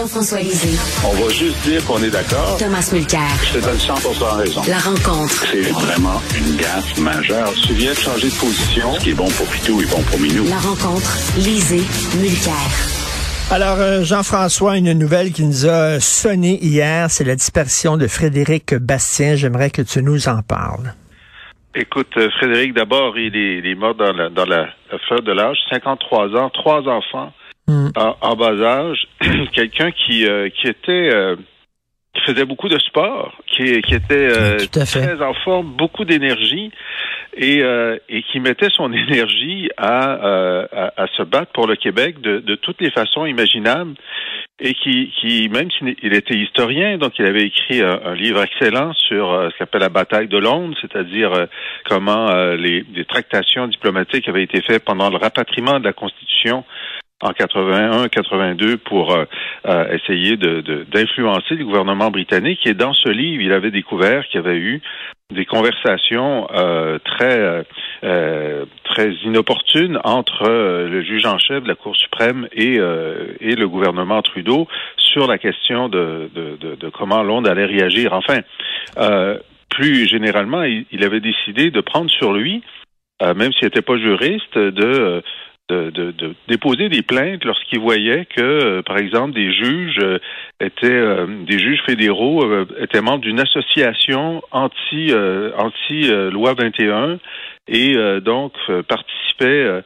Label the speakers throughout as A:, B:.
A: Jean-François Lisée.
B: On va juste dire qu'on est d'accord.
A: Thomas Mulcair.
B: Je te donne 100 raison.
A: La rencontre.
B: C'est vraiment une gaffe majeure. Tu viens de changer de position. Ce qui est bon pour Pitou est bon pour Minou.
A: La rencontre. Lisée. Mulcair.
C: Alors, euh, Jean-François, une nouvelle qui nous a sonné hier, c'est la disparition de Frédéric Bastien. J'aimerais que tu nous en parles.
D: Écoute, euh, Frédéric, d'abord, il est, il est mort dans la, dans la fleur de l'âge, 53 ans, trois enfants
C: Mm.
D: en, en bas âge. Quelqu'un qui, euh, qui était... euh, qui faisait beaucoup de sport, qui, qui était euh, très en forme, beaucoup d'énergie et, euh, et qui mettait son énergie à, euh, à, à se battre pour le Québec de, de toutes les façons imaginables et qui, qui même s'il il était historien, donc il avait écrit un, un livre excellent sur euh, ce qu'on appelle la bataille de Londres, c'est-à-dire euh, comment euh, les, les tractations diplomatiques avaient été faites pendant le rapatriement de la Constitution en 81-82 pour euh, euh, essayer de- de- d'influencer le gouvernement britannique. Et dans ce livre, il avait découvert qu'il y avait eu des conversations euh, très euh, très inopportunes entre euh, le juge en chef de la Cour suprême et, et le gouvernement Trudeau sur la question de, de, de, de comment Londres allait réagir. Enfin, plus généralement, il, il avait décidé de prendre sur lui, euh, même s'il n'était pas juriste, de de, déposer des plaintes lorsqu'il voyait que, euh, par exemple, des juges euh, étaient euh, des juges fédéraux étaient membres d'une association anti euh, anti euh, loi 21 et donc participaient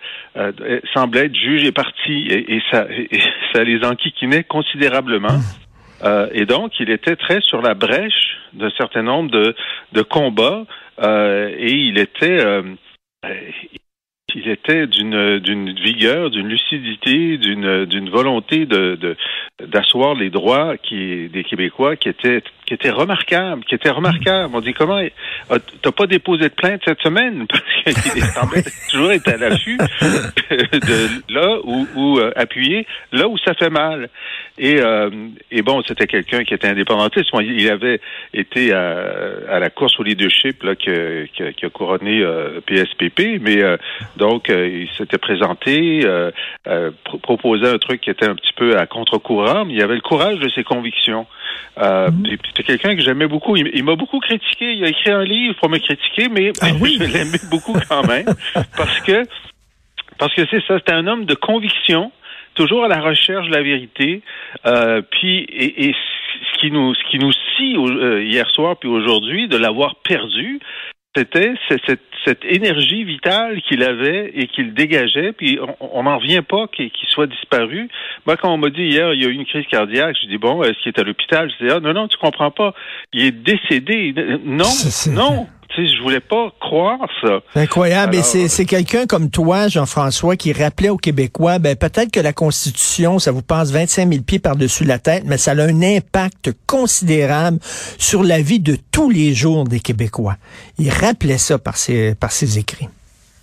D: semblaient être juges et partis et, ça les enquiquinait considérablement. Et donc, il était très sur la brèche d'un certain nombre de, combats et il était il était d'une d'une vigueur, d'une lucidité, d'une d'une volonté de d'asseoir les droits qui des Québécois qui était qui était remarquable, qui était remarquable. On dit comment ah, t'as pas déposé de plainte cette semaine? Parce qu'il semblait toujours être à l'affût de là où, où euh, appuyer là où ça fait mal. Et euh, et bon, c'était quelqu'un qui était indépendantiste. Il avait été à, à la course au leadership là que, que- qui a couronné euh, PSPP, mais euh, donc euh, il s'était présenté, euh, euh, pro- proposait un truc qui était un petit peu à contre-courant, mais il avait le courage de ses convictions. Euh, puis C'était quelqu'un que j'aimais beaucoup. Il, il m'a beaucoup critiqué. Il a écrit un livre pour me critiquer, mais
C: Ah oui?
D: je l'aimais beaucoup quand même parce que parce que c'est ça. C'était un homme de conviction toujours à la recherche de la vérité. Euh, puis et, et ce qui nous ce qui nous scie au- euh, hier soir puis aujourd'hui de l'avoir perdu, c'était cette, cette énergie vitale qu'il avait et qu'il dégageait. Puis on n'en revient pas qu'il soit disparu. Moi, quand on m'a dit hier il y a eu une crise cardiaque, je dis bon, est-ce qu'il est à l'hôpital? Je dis ah non non, tu comprends pas. Il est décédé. Non non. Tu sais, je voulais pas croire ça.
C: Incroyable. Et
D: Alors,
C: c'est, c'est quelqu'un comme toi, Jean-François, qui rappelait aux Québécois, ben, peut-être que la Constitution, ça vous passe 25 000 pieds par-dessus la tête, mais ça a un impact considérable sur la vie de tous les jours des Québécois. Il rappelait ça par ses, par ses écrits.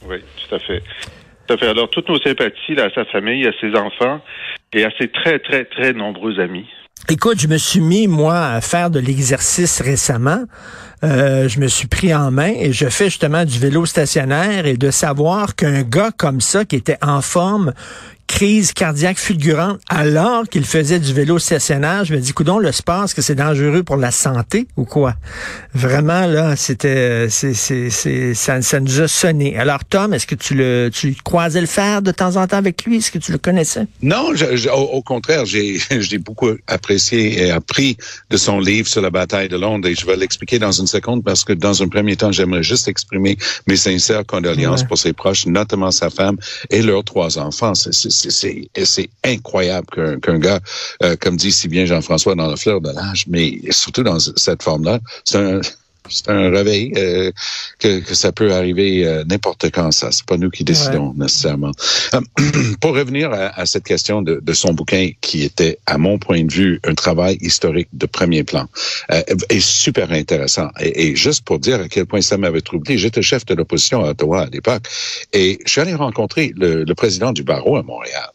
D: Oui, tout à fait. Tout à fait. Alors, toutes nos sympathies là, à sa famille, à ses enfants et à ses très, très, très nombreux amis.
C: Écoute, je me suis mis, moi, à faire de l'exercice récemment. Euh, je me suis pris en main et je fais justement du vélo stationnaire et de savoir qu'un gars comme ça, qui était en forme, crise cardiaque fulgurante, alors qu'il faisait du vélo stationnaire, je me dis, coudon, le sport, est-ce que c'est dangereux pour la santé ou quoi? Vraiment, là, c'était, c'est, c'est, c'est, ça, ça nous a sonné. Alors, Tom, est-ce que tu le, tu croisais le faire de temps en temps avec lui? Est-ce que tu le connaissais?
E: Non, je- je- au, au contraire, j'ai j'ai beaucoup apprécié et appris de son livre sur la bataille de Londres et je vais l'expliquer dans une seconde parce que dans un premier temps, j'aimerais juste exprimer mes sincères condoléances
C: Ouais.
E: pour ses proches, notamment sa femme et leurs trois enfants. C'est- C'est incroyable qu'un qu'un gars, euh, comme dit si bien Jean-François, dans la fleur de l'âge, mais surtout dans cette forme-là, c'est un c'est un réveil euh, que, que ça peut arriver euh, n'importe quand. Ça, c'est pas nous qui décidons nécessairement. Euh, pour revenir à, à cette question de, de son bouquin, qui était, à mon point de vue, un travail historique de premier plan, euh, et super intéressant. Et, et juste pour dire à quel point ça m'avait troublé, j'étais chef de l'opposition à Ottawa à l'époque, et je suis allé rencontrer le, le président du barreau à Montréal.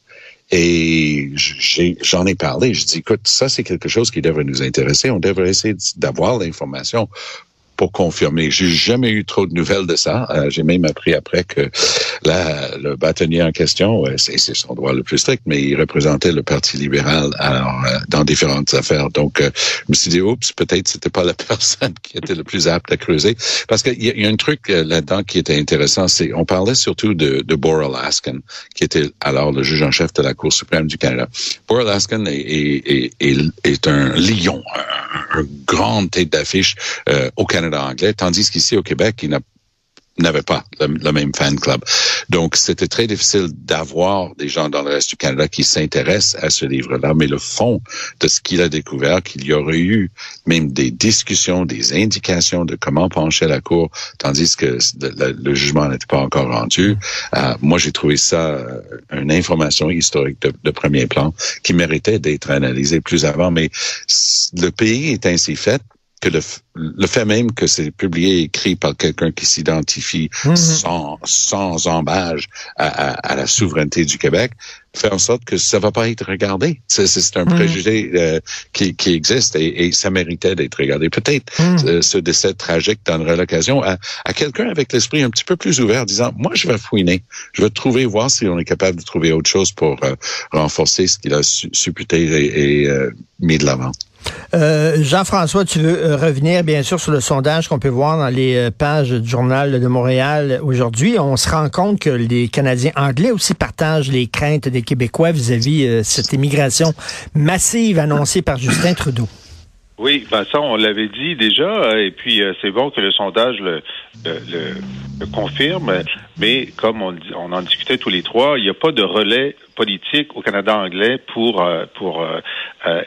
E: Et j'en ai, parlé. Je dis, écoute, ça, c'est quelque chose qui devrait nous intéresser. On devrait essayer d'avoir l'information pour confirmer. J'ai jamais eu trop de nouvelles de ça. Euh, j'ai même appris après que la, le bâtonnier en question, c'est son droit le plus strict, mais il représentait le Parti libéral alors, euh, dans différentes affaires. Donc, euh, je me suis dit, oups, peut-être c'était pas la personne qui était le plus apte à creuser. Parce qu'il y, a un truc là-dedans qui était intéressant, c'est on parlait surtout de, de Bora Laskin, qui était alors le juge en chef de la Cour suprême du Canada. Bora Laskin est, un lion, un, un grand tête d'affiche au Canada tandis qu'ici au Québec, il n'a n'avait pas le, même fan club. Donc, c'était très difficile d'avoir des gens dans le reste du Canada qui s'intéressent à ce livre-là. Mais le fond de ce qu'il a découvert, qu'il y aurait eu même des discussions, des indications de comment pencher la Cour, tandis que le, jugement n'était pas encore rendu. Euh, moi, j'ai trouvé ça euh, une information historique de premier plan qui méritait d'être analysée plus avant. Mais le pays est ainsi fait que le, le fait même que c'est publié et écrit par quelqu'un qui s'identifie mmh. sans, sans embâge à, à, à, la souveraineté du Québec fait en sorte que ça va pas être regardé. C'est un mmh. préjugé euh, qui, qui existe et, et ça méritait d'être regardé. Peut-être mmh. euh, ce décès tragique donnerait l'occasion à, à quelqu'un avec l'esprit un petit peu plus ouvert, disant, moi, je vais fouiner, je vais trouver, voir si on est capable de trouver autre chose pour euh, renforcer ce qu'il a supputé et, et euh, mis de l'avant.
C: Euh, Jean-François, tu veux euh, revenir bien sûr sur le sondage qu'on peut voir dans les euh, pages du journal de Montréal aujourd'hui. On se rend compte que les Canadiens anglais aussi partagent les craintes des Québécois vis-à-vis -vis, cette immigration massive annoncée par Justin Trudeau.
D: Oui, Vincent, on l'avait dit déjà, et puis euh, c'est bon que le sondage le, le, confirme, mais comme on, on, en discutait tous les trois, il n'y a pas de relais politique au Canada anglais pour euh, pour euh,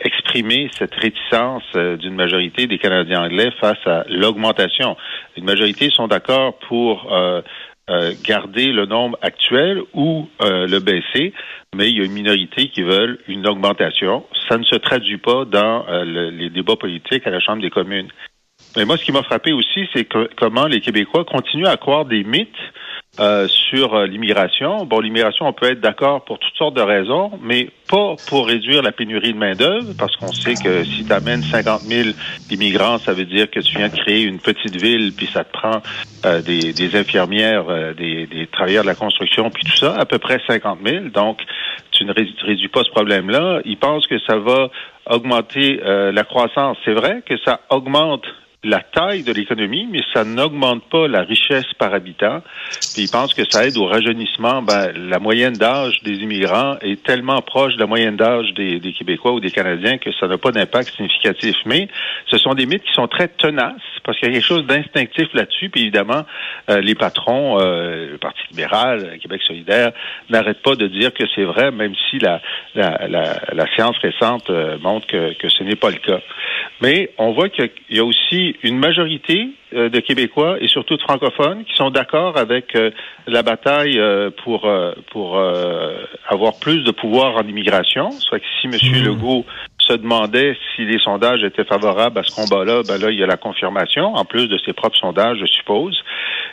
D: exprimer cette réticence d'une majorité des Canadiens anglais face à l'augmentation. Une majorité sont d'accord pour euh, garder le nombre actuel ou euh, le baisser, mais il y a une minorité qui veulent une augmentation. Ça ne se traduit pas dans euh, le, les débats politiques à la Chambre des communes. Mais moi, ce qui m'a frappé aussi, c'est comment les Québécois continuent à croire des mythes euh, sur euh, l'immigration. Bon, l'immigration, on peut être d'accord pour toutes sortes de raisons, mais pas pour réduire la pénurie de main-d'œuvre, parce qu'on sait que si tu amènes 50 000 immigrants, ça veut dire que tu viens de créer une petite ville, puis ça te prend euh, des, infirmières, des, des, travailleurs de la construction, puis tout ça, à peu près 50 000. Donc, tu ne réduis pas ce problème-là. Ils pensent que ça va augmenter la croissance. C'est vrai que ça augmente la taille de l'économie, mais ça n'augmente pas la richesse par habitant. Puis ils pensent que ça aide au rajeunissement. Ben, la moyenne d'âge des immigrants est tellement proche de la moyenne d'âge des, Québécois ou des Canadiens que ça n'a pas d'impact significatif. Mais ce sont des mythes qui sont très tenaces parce qu'il y a quelque chose d'instinctif là-dessus. Puis évidemment, euh, les patrons, euh, le Parti libéral, Québec solidaire, n'arrêtent pas de dire que c'est vrai, même si la, la, la, la science récente euh, montre que, que ce n'est pas le cas. Mais on voit qu'il y a aussi une majorité euh, de Québécois et surtout de francophones qui sont d'accord avec euh, la bataille euh, pour pour avoir plus de pouvoir en immigration. Soit que si M. Mmh. Legault se demandait si les sondages étaient favorables à ce combat-là, ben là, il y a la confirmation, en plus de ses propres sondages, je suppose,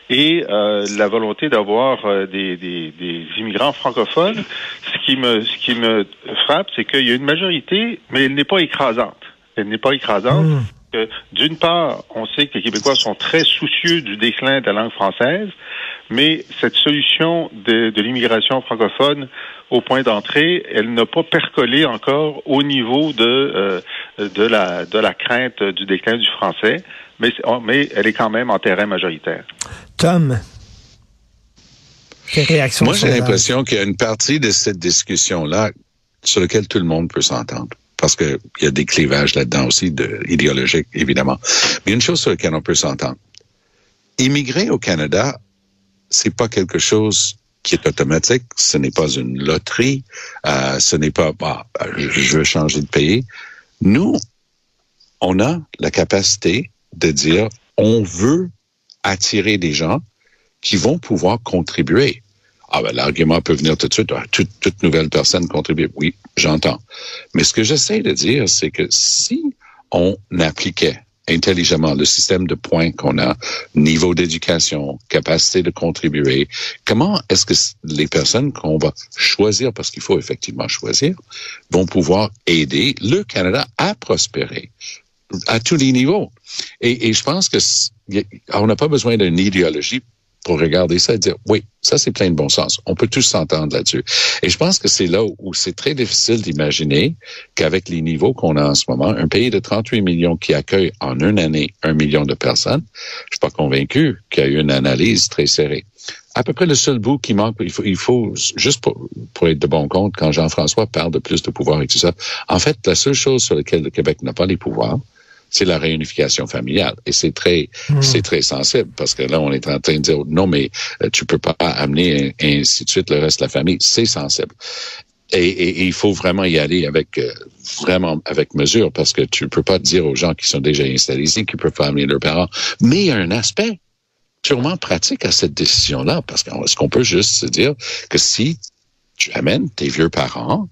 D: et la volonté d'avoir des, des, des, immigrants francophones. Ce qui me ce qui me frappe, c'est qu'il y a une majorité, mais elle n'est pas écrasante elle n'est pas écrasante. Mmh. D'une part, on sait que les Québécois sont très soucieux du déclin de la langue française, mais cette solution de, de l'immigration francophone au point d'entrée, elle n'a pas percolé encore au niveau de, euh, de, la, de la crainte du déclin du français, mais, mais elle est quand même en terrain majoritaire.
C: Tom, quelle réaction
E: Moi, j'ai l'impression qu'il y a une partie de cette discussion-là sur laquelle tout le monde peut s'entendre parce qu'il y a des clivages là-dedans aussi, de, idéologiques, évidemment. Mais une chose sur laquelle on peut s'entendre. Immigrer au Canada, c'est pas quelque chose qui est automatique, ce n'est pas une loterie, euh, ce n'est pas, bah, je veux changer de pays. Nous, on a la capacité de dire, on veut attirer des gens qui vont pouvoir contribuer. Ah ben, l'argument peut venir tout de suite. Toute, toute, nouvelle personne contribue. Oui, j'entends. Mais ce que j'essaie de dire, c'est que si on appliquait intelligemment le système de points qu'on a, niveau d'éducation, capacité de contribuer, comment est-ce que les personnes qu'on va choisir, parce qu'il faut effectivement choisir, vont pouvoir aider le Canada à prospérer à tous les niveaux? Et, et je pense que on n'a pas besoin d'une idéologie pour regarder ça et dire, oui, ça c'est plein de bon sens. On peut tous s'entendre là-dessus. Et je pense que c'est là où c'est très difficile d'imaginer qu'avec les niveaux qu'on a en ce moment, un pays de 38 millions qui accueille en une année un million de personnes, je suis pas convaincu qu'il y a eu une analyse très serrée. À peu près le seul bout qui manque, il faut, juste pour, pour être de bon compte, quand Jean-François parle de plus de pouvoir et tout ça, en fait, la seule chose sur laquelle le Québec n'a pas les pouvoirs, c'est la réunification familiale. Et c'est très, hmm. c'est très sensible parce que là, on est en train de dire non, mais euh, tu peux pas amener et ainsi de suite le reste de la famille. C'est sensible. Et, il faut vraiment y aller avec euh, vraiment avec mesure parce que tu peux pas dire aux gens qui sont déjà installés ici qu'ils peuvent pas amener leurs parents. Mais il y a un aspect sûrement pratique à cette décision-là parce qu'est-ce qu'on peut juste se dire que si tu amènes tes vieux parents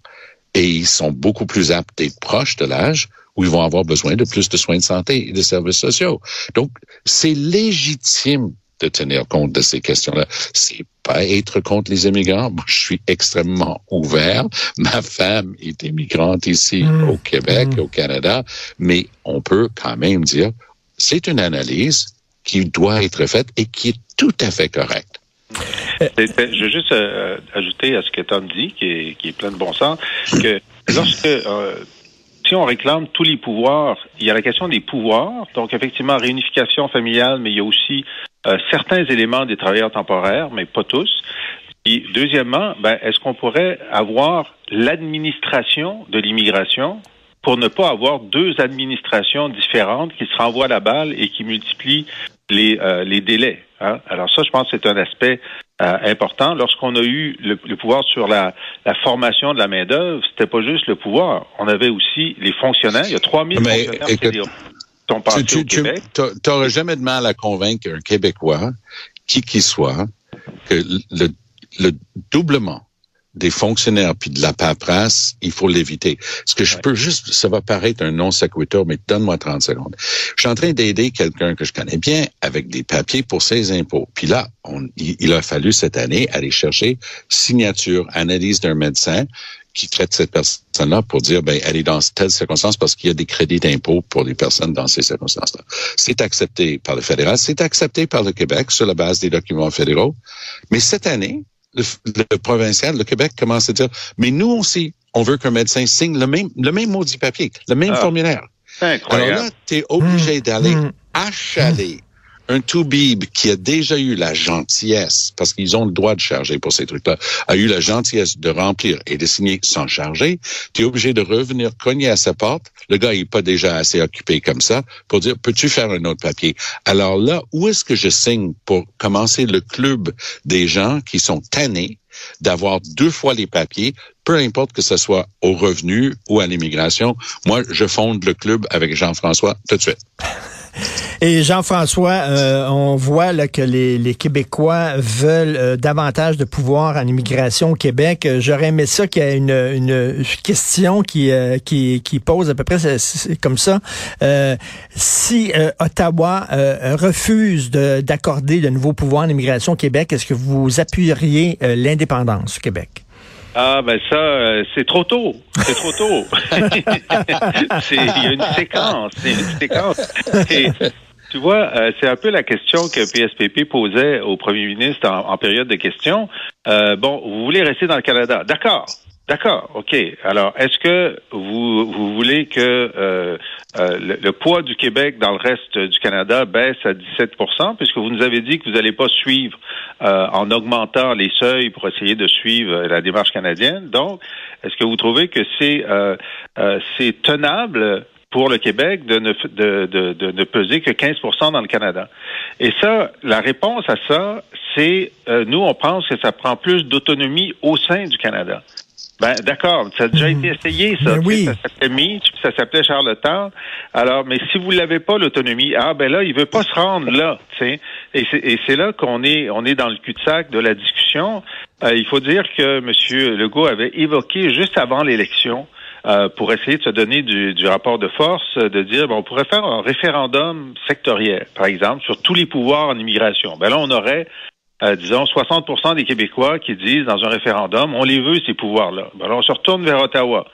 E: et ils sont beaucoup plus aptes d'être proches de l'âge, où ils vont avoir besoin de plus de soins de santé et de services sociaux. Donc, c'est légitime de tenir compte de ces questions-là. C'est pas être contre les immigrants. Moi, je suis extrêmement ouvert. Ma femme est immigrante ici mmh. au Québec, mmh. au Canada, mais on peut quand même dire c'est une analyse qui doit être faite et qui est tout à fait correcte.
D: Je veux juste euh, ajouter à ce que Tom dit, qui est, qui est plein de bon sens, que lorsque euh, si on réclame tous les pouvoirs, il y a la question des pouvoirs, donc effectivement réunification familiale, mais il y a aussi euh, certains éléments des travailleurs temporaires, mais pas tous. Et deuxièmement, ben, est-ce qu'on pourrait avoir l'administration de l'immigration pour ne pas avoir deux administrations différentes qui se renvoient la balle et qui multiplient les, euh, les délais. Hein? Alors ça, je pense que c'est un aspect euh, important. Lorsqu'on a eu le, pouvoir sur la, la, formation de la main-d'œuvre, c'était pas juste le pouvoir. On avait aussi les fonctionnaires. Il y a 3000 fonctionnaires qui sont passés tu, au Québec.
E: Tu n'aurais jamais de mal à convaincre un Québécois, qui qu'il soit, que le, le doublement des fonctionnaires puis de la paperasse, il faut l'éviter. Ce que je peux juste, ça va paraître un non sequitur, mais donne-moi 30 secondes. Je suis en train d'aider quelqu'un que je connais bien avec des papiers pour ses impôts. Puis là, on, il, a fallu cette année aller chercher signature, analyse d'un médecin qui traite cette personne-là pour dire, ben, elle est dans telle circonstance parce qu'il y a des crédits d'impôt pour les personnes dans ces circonstances-là. C'est accepté par le fédéral, c'est accepté par le Québec sur la base des documents fédéraux. Mais cette année, le, provincial, le Québec commence à dire, mais nous aussi, on veut qu'un médecin signe le même, le même maudit papier, le même ah. formulaire. Alors là, tu es obligé mmh. d'aller mmh. achaler un Toubib qui a déjà eu la gentillesse, parce qu'ils ont le droit de charger pour ces trucs-là, a eu la gentillesse de remplir et de signer sans charger, tu es obligé de revenir cogner à sa porte. Le gars, n'est pas déjà assez occupé comme ça pour dire, peux-tu faire un autre papier? Alors là, où est-ce que je signe pour commencer le club des gens qui sont tannés d'avoir deux fois les papiers, peu importe que ce soit au revenu ou à l'immigration? Moi, je fonde le club avec Jean-François tout de suite.
C: Et Jean-François, euh, on voit là, que les, Québécois veulent euh, davantage de pouvoir en immigration au Québec. Euh, j'aurais aimé ça qu'il y ait une, une question qui, qui, qui pose à peu près comme ça. si Ottawa refuse d'accorder de, nouveaux pouvoirs en immigration au Québec, est-ce que vous appuieriez l'indépendance du Québec?
D: Ah ben ça, euh, c'est trop tôt. C'est trop tôt. Il y a une séquence. C'est une séquence. Et, tu vois, euh, c'est un peu la question que PSPP posait au premier ministre en, période de questions. Euh, bon, vous voulez rester dans le Canada. D'accord. D'accord, OK. Alors, est-ce que vous, vous voulez que euh, euh, le, poids du Québec dans le reste du Canada baisse à 17% puisque vous nous avez dit que vous n'allez pas suivre euh, en augmentant les seuils pour essayer de suivre la démarche canadienne? Donc, est-ce que vous trouvez que c'est tenable pour le Québec de ne, de, de ne peser que 15% dans le Canada? Et ça, la réponse à ça, c'est nous, on pense que ça prend plus d'autonomie au sein du Canada. Ben, d'accord. Ça a déjà été hmm. essayé, ça. Ben oui. Ça s'appelait Mitch, ça s'appelait Charlottetown. Alors, mais si vous l'avez pas, l'autonomie, ah, ben là, il veut pas se rendre là, tu sais. Et c'est là qu'on est, on est dans le cul-de-sac de la discussion. Euh, il faut dire que M. Legault avait évoqué juste avant l'élection, euh, pour essayer de se donner du, du, rapport de force, de dire, bon, on pourrait faire un référendum sectoriel, par exemple, sur tous les pouvoirs en immigration. Ben là, on aurait euh, disons, 60% des Québécois qui disent dans un référendum, on les veut, ces pouvoirs-là. alors, on se retourne vers Ottawa.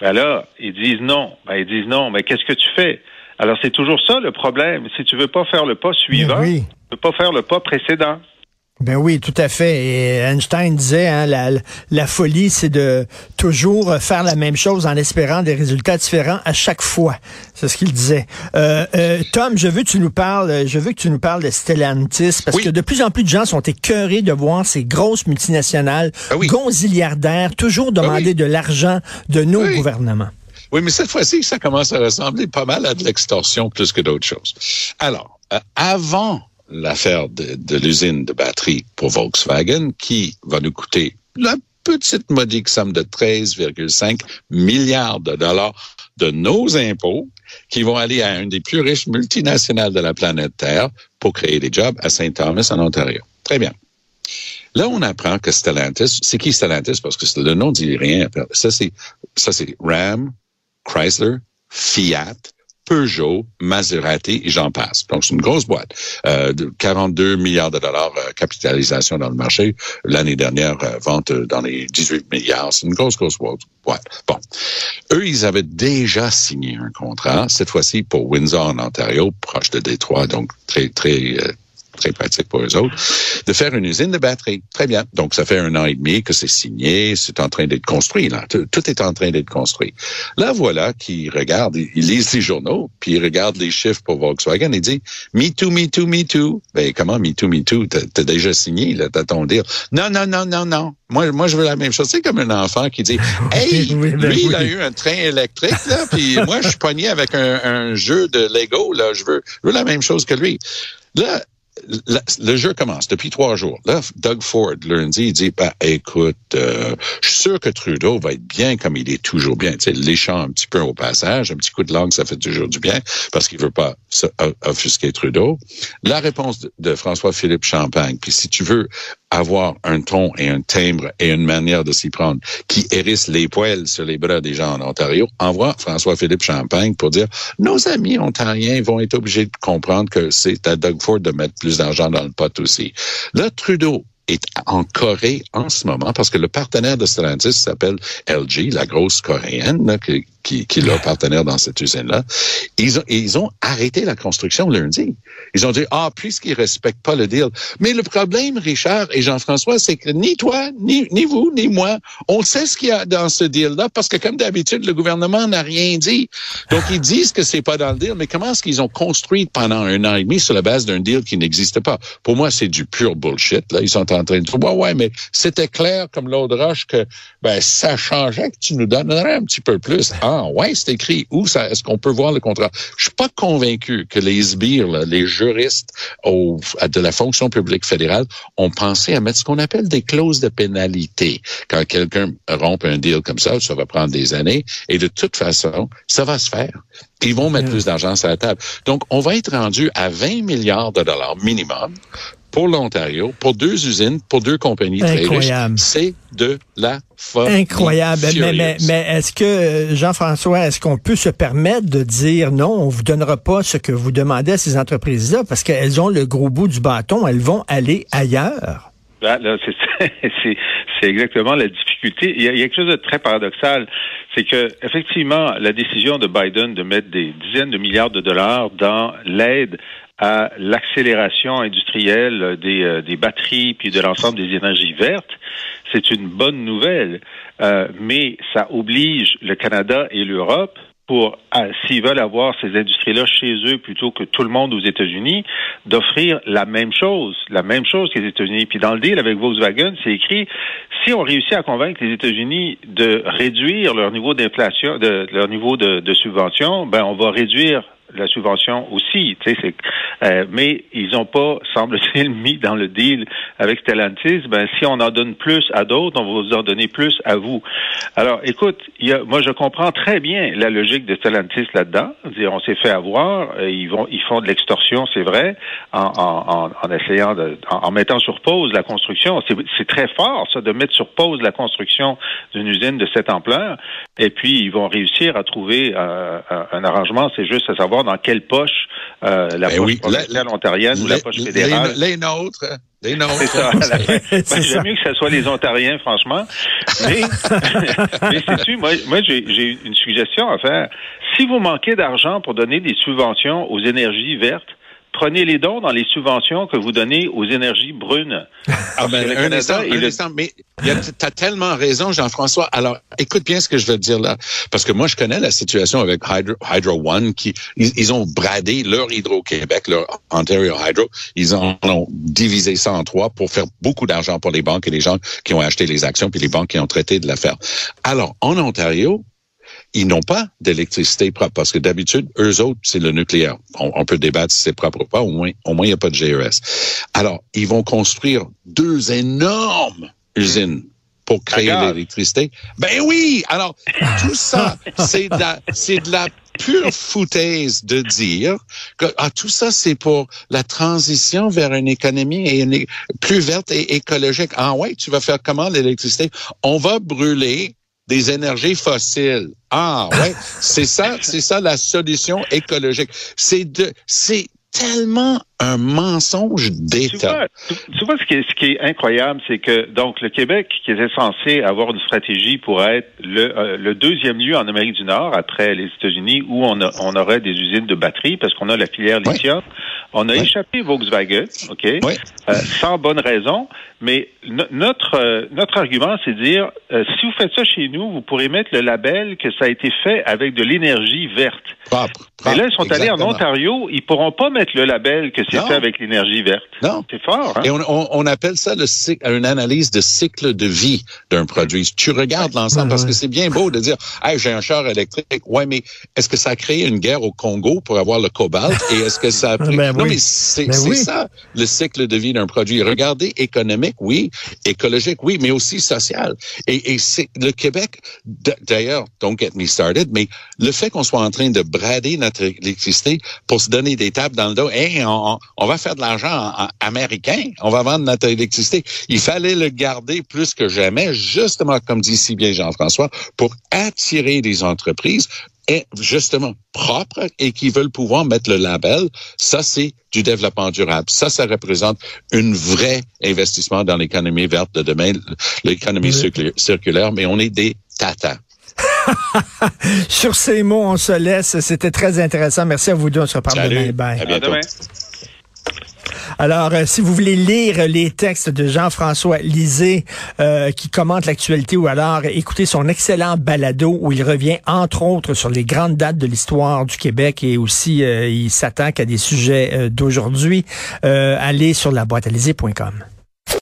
D: Ben là, ils disent non. Ben, ils disent non. Mais qu'est-ce que tu fais? Alors, c'est toujours ça le problème. Si tu veux pas faire le pas suivant,
C: oui.
D: tu peux pas faire le pas précédent.
C: Ben oui, tout à fait. Et Einstein disait, hein, la, la folie, c'est de toujours faire la même chose en espérant des résultats différents à chaque fois. C'est ce qu'il disait. Euh, euh, Tom, je veux que tu nous parles, je veux que tu nous parles de Stellantis parce
E: Oui.
C: que de plus en plus de gens sont écœurés de voir ces grosses multinationales
E: Ah oui.
C: gonziliardaires toujours demander
E: oui.
C: de l'argent de nos gouvernements.
E: Oui, mais cette fois-ci, ça commence à ressembler pas mal à de l'extorsion plus que d'autres choses. Alors, euh, avant l'affaire de, l'usine de batterie pour Volkswagen, qui va nous coûter la petite modique somme de 13,5 milliards de dollars de nos impôts, qui vont aller à une des plus riches multinationales de la planète Terre pour créer des jobs à Saint Thomas, en Ontario. Très bien. Là, on apprend que Stellantis, c'est qui Stellantis? Parce que le nom dit rien. Ça, c'est, ça, c'est Ram, Chrysler, Fiat, Peugeot, Maserati et j'en passe. Donc, c'est une grosse boîte. Euh, de 42 milliards de dollars euh, capitalisation dans le marché. L'année dernière, euh, vente euh, dans les 18 milliards. C'est une grosse, grosse boîte. Bon. Eux, ils avaient déjà signé un contrat, cette fois-ci pour Windsor en Ontario, proche de Détroit, donc très, très, euh, très pratique pour eux autres, de faire une usine de batterie. Très bien. Donc, ça fait un an et demi que c'est signé, c'est en train d'être construit, là. Tout tout est en train d'être construit. Là, voilà qu'ils regardent, ils lisent les journaux, puis ils regardent les chiffres pour Volkswagen et disent « Me too, me too, me too ». Ben, comment me too, me too? T'as t'as déjà signé, là, t'as ton dire. Non, non, non, non, non. Moi, moi, je veux la même chose. C'est comme un enfant qui dit « Hey,
C: Oui, ben
E: lui, il a
C: oui.
E: eu un train électrique, là, puis moi, je suis pogné avec un, un jeu de Lego, là. Je veux, je veux la même chose que lui. » Là, le, jeu commence depuis trois jours. Là, Doug Ford, lundi, il dit, bah, écoute, euh, je suis sûr que Trudeau va être bien comme il est toujours bien. Tu sais, léchant un petit peu au passage, un petit coup de langue, ça fait toujours du bien parce qu'il veut pas se- o- offusquer Trudeau. La réponse de, de François-Philippe Champagne, puis si tu veux avoir un ton et un timbre et une manière de s'y prendre qui hérisse les poils sur les bras des gens en Ontario, envoie François-Philippe Champagne pour dire nos amis ontariens vont être obligés de comprendre que c'est à Doug Ford de mettre plus d'argent dans le pot aussi. Là, Trudeau est en Corée en ce moment parce que le partenaire de Stellantis s'appelle LG, la grosse coréenne qui, qui leur partenaire dans cette usine-là. Ils ont, ils ont arrêté la construction lundi. Ils ont dit, ah, puisqu'ils respectent pas le deal. Mais le problème, Richard et Jean-François, c'est que ni toi, ni, ni vous, ni moi, on sait ce qu'il y a dans ce deal-là parce que comme d'habitude, le gouvernement n'a rien dit. Donc, ils disent que c'est pas dans le deal, mais comment est-ce qu'ils ont construit pendant un an et demi sur la base d'un deal qui n'existe pas? Pour moi, c'est du pur bullshit. Là, ils sont en train de dire, ouais, ouais, mais c'était clair comme l'eau de roche que, ben, ça changeait que tu nous donnerais un petit peu plus. Ah, ouais, c'est écrit. Où ça, est-ce qu'on peut voir le contrat? Je suis pas convaincu que les sbires, là, les juristes au, de la fonction publique fédérale ont pensé à mettre ce qu'on appelle des clauses de pénalité. Quand quelqu'un rompt un deal comme ça, ça va prendre des années et de toute façon, ça va se faire. Ils vont mettre plus d'argent sur la table. Donc, on va être rendu à 20 milliards de dollars minimum pour l'Ontario, pour deux usines, pour deux compagnies très riches.
C: Incroyable.
E: C'est de la folie.
C: Incroyable. Mais, mais,
E: furieuse.
C: mais est-ce que, euh, Jean-François, est-ce qu'on peut se permettre de dire non, on vous donnera pas ce que vous demandez à ces entreprises-là parce qu'elles ont le gros bout du bâton, elles vont aller ailleurs?
D: Là, là, c'est, c'est, c'est exactement la difficulté. Il y, a, il y a quelque chose de très paradoxal, c'est que effectivement, la décision de Biden de mettre des dizaines de milliards de dollars dans l'aide à l'accélération industrielle des, euh, des batteries puis de l'ensemble des énergies vertes, c'est une bonne nouvelle. Euh, mais ça oblige le Canada et l'Europe pour, s'ils veulent avoir ces industries-là chez eux plutôt que tout le monde aux États-Unis, d'offrir la même chose, la même chose que les États-Unis. Puis dans le deal avec Volkswagen, c'est écrit, si on réussit à convaincre les États-Unis de réduire leur niveau d'inflation, de, leur niveau de, de subvention, ben on va réduire la subvention aussi, euh, mais ils n'ont pas, semble-t-il, mis dans le deal avec Stellantis. Ben, si on en donne plus à d'autres, on va vous en donner plus à vous. Alors, écoute, y a, moi, je comprends très bien la logique de Stellantis là-dedans. On s'est fait avoir, euh, ils vont, ils font de l'extorsion, c'est vrai, en, en, en, essayant de, en, mettant sur pause la construction. C'est, très fort, ça, de mettre sur pause la construction d'une usine de cette ampleur. Et puis, ils vont réussir à trouver euh, un arrangement. C'est juste à savoir savoir dans quelle poche euh, la
E: Ben
D: poche
E: oui,
D: provinciale
E: la-
D: ontarienne ou la poche fédérale.
E: Les, nôtres. Les nôtres.
D: C'est ça. à la fin. Ben,
C: C'est
D: J'aime mieux que ce soit les Ontariens, franchement. Mais, mais sais-tu, moi, moi j'ai j'ai une suggestion à faire. Si vous manquez d'argent pour donner des subventions aux énergies vertes, prenez les dons dans les subventions que vous donnez aux énergies brunes.
E: Ah ben,
D: le
E: un instant, un
D: le-
E: instant, mais tu as tellement raison, Jean-François. Alors, écoute bien ce que je veux dire là, parce que moi, je connais la situation avec Hydro, Hydro One, qui ils, ils ont bradé leur Hydro-Québec, leur Ontario Hydro. Ils en ont divisé ça en trois pour faire beaucoup d'argent pour les banques et les gens qui ont acheté les actions, puis les banques qui ont traité de l'affaire. Alors, en Ontario, ils n'ont pas d'électricité propre parce que d'habitude, eux autres, c'est le nucléaire. On, on peut débattre si c'est propre ou pas. Au moins, au moins, il n'y a pas de GES. Alors, ils vont construire deux énormes usines pour créer l'électricité. Ben oui! Alors, tout ça, c'est de la, c'est de la pure foutaise de dire que ah, tout ça, c'est pour la transition vers une économie et une é- plus verte et écologique. Ah ouais, tu vas faire comment l'électricité? On va brûler des énergies fossiles. Ah ouais, c'est ça, c'est ça la solution écologique. C'est de, c'est tellement un mensonge d'État.
D: tu, tu vois ce, qui est, ce qui est incroyable, c'est que donc le Québec, qui était censé avoir une stratégie pour être le, euh, le deuxième lieu en Amérique du Nord après les États-Unis où on, a- on aurait des usines de batteries parce qu'on a la filière
E: Ouais.
D: lithium, on a
E: Ouais.
D: échappé Volkswagen, ok,
E: Ouais.
D: euh, sans bonne raison. Mais no- notre euh, notre argument, c'est de dire euh, si vous faites ça chez nous, vous pourrez mettre le label que ça a été fait avec de l'énergie verte.
E: Propre. Propre,
D: là, ils sont allés en. Ontario, ils pourront pas mettre le label que c'est
E: Non.
D: fait avec l'énergie verte.
E: Non.
D: C'est fort, hein?
E: Et on, on, on appelle ça le cycle, une analyse de cycle de vie d'un produit. Tu regardes l'ensemble
C: Ouais,
E: parce
C: ouais.
E: que c'est bien beau de dire, hey, j'ai un char électrique. Ouais, mais est-ce que ça a créé une guerre au Congo pour avoir le cobalt? Et est-ce que ça a pris...
C: Ben
E: non,
C: oui.
E: mais c'est
C: Ben oui.
E: ça le cycle de vie d'un produit. Regardez économique, oui, écologique, oui, mais aussi social. Et, et c'est le Québec. d- D'ailleurs, don't get me started, mais le fait qu'on soit en train de brader notre électricité pour se donner des tapes dans le dos, hey, on, on va faire de l'argent en- en américain, on va vendre notre électricité. Il fallait le garder plus que jamais, justement, comme dit si bien Jean-François, pour attirer des entreprises et justement propres et qui veulent pouvoir mettre le label. Ça, c'est du développement durable. Ça, ça représente une vraie investissement dans l'économie verte de demain, l'économie
C: Oui.
E: circulaire, mais on est des tatas.
C: Sur ces mots, on se laisse. C'était très intéressant. Merci à vous deux. On se reparle
E: Salut.
C: demain. Bye.
E: À
D: À
E: bientôt.
D: demain.
C: Alors, euh, si vous voulez lire les textes de Jean-François Lisée euh, qui commente l'actualité ou alors écouter son excellent balado où il revient entre autres sur les grandes dates de l'histoire du Québec et aussi euh, il s'attaque à des sujets d'aujourd'hui, allez sur la boîte